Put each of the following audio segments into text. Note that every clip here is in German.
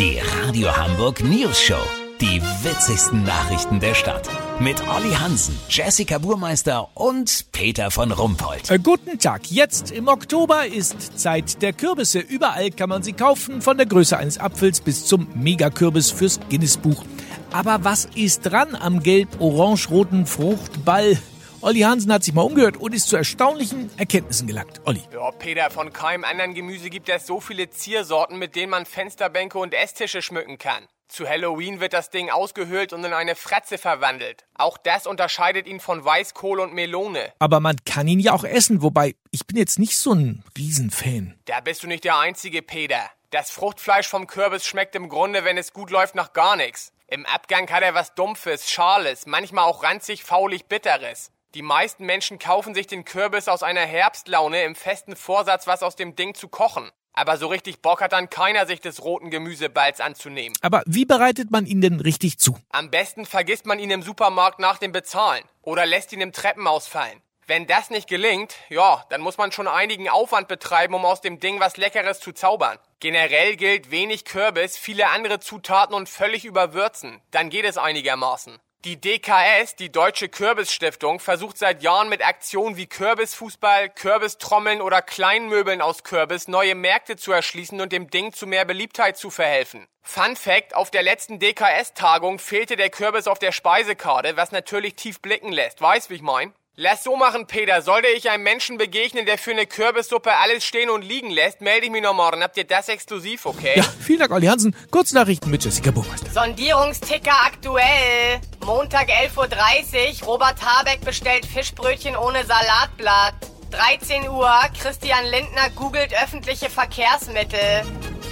Die Radio Hamburg News Show. Die witzigsten Nachrichten der Stadt. Mit Olli Hansen, Jessica Burmeister und Peter von Rumpold. Äh, guten Tag. Jetzt im Oktober ist Zeit der Kürbisse. Überall kann man sie kaufen, von der Größe eines Apfels bis zum Megakürbis fürs Guinness-Buch. Aber was ist dran am gelb-orange-roten Fruchtball? Olli Hansen hat sich mal umgehört und ist zu erstaunlichen Erkenntnissen gelangt. Olli. Ja, Peter, von keinem anderen Gemüse gibt es so viele Ziersorten, mit denen man Fensterbänke und Esstische schmücken kann. Zu Halloween wird das Ding ausgehöhlt und in eine Fratze verwandelt. Auch das unterscheidet ihn von Weißkohl und Melone. Aber man kann ihn ja auch essen, wobei ich bin jetzt nicht so ein Riesenfan. Da bist du nicht der einzige, Peter. Das Fruchtfleisch vom Kürbis schmeckt im Grunde, wenn es gut läuft, nach gar nichts. Im Abgang hat er was Dumpfes, Schales, manchmal auch ranzig, faulig, Bitteres. Die meisten Menschen kaufen sich den Kürbis aus einer Herbstlaune im festen Vorsatz, was aus dem Ding zu kochen. Aber so richtig Bock hat dann keiner, sich des roten Gemüseballs anzunehmen. Aber wie bereitet man ihn denn richtig zu? Am besten vergisst man ihn im Supermarkt nach dem Bezahlen oder lässt ihn im Treppenhaus fallen. Wenn das nicht gelingt, ja, dann muss man schon einigen Aufwand betreiben, um aus dem Ding was Leckeres zu zaubern. Generell gilt wenig Kürbis, viele andere Zutaten und völlig überwürzen. Dann geht es einigermaßen. Die DKS, die Deutsche Kürbisstiftung, versucht seit Jahren mit Aktionen wie Kürbisfußball, Kürbistrommeln oder Kleinmöbeln aus Kürbis neue Märkte zu erschließen und dem Ding zu mehr Beliebtheit zu verhelfen. Fun Fact, auf der letzten DKS-Tagung fehlte der Kürbis auf der Speisekarte, was natürlich tief blicken lässt. Weißt, wie ich mein? Lass so machen, Peter. Sollte ich einem Menschen begegnen, der für eine Kürbissuppe alles stehen und liegen lässt, melde ich mich noch morgen. Habt ihr das exklusiv, okay? Ja, vielen Dank, Olli Hansen. Kurznachrichten mit Jessica Burmeister. Sondierungsticker aktuell. Montag 11.30 Uhr. Robert Habeck bestellt Fischbrötchen ohne Salatblatt. 13 Uhr. Christian Lindner googelt öffentliche Verkehrsmittel.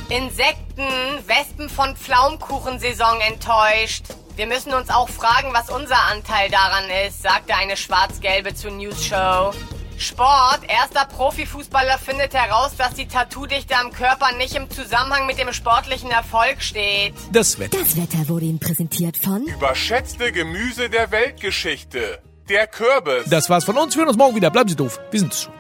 Insekten. Wespen von Pflaumkuchensaison enttäuscht. Wir müssen uns auch fragen, was unser Anteil daran ist, sagte eine Schwarz-Gelbe zur News Show. Sport. Erster Profifußballer findet heraus, dass die Tattoo-Dichte am Körper nicht im Zusammenhang mit dem sportlichen Erfolg steht. Das Wetter. Das Wetter wurde Ihnen präsentiert von Überschätzte Gemüse der Weltgeschichte. Der Kürbis. Das war's von uns. Wir hören uns morgen wieder. Bleiben Sie doof. Wir sind's schon.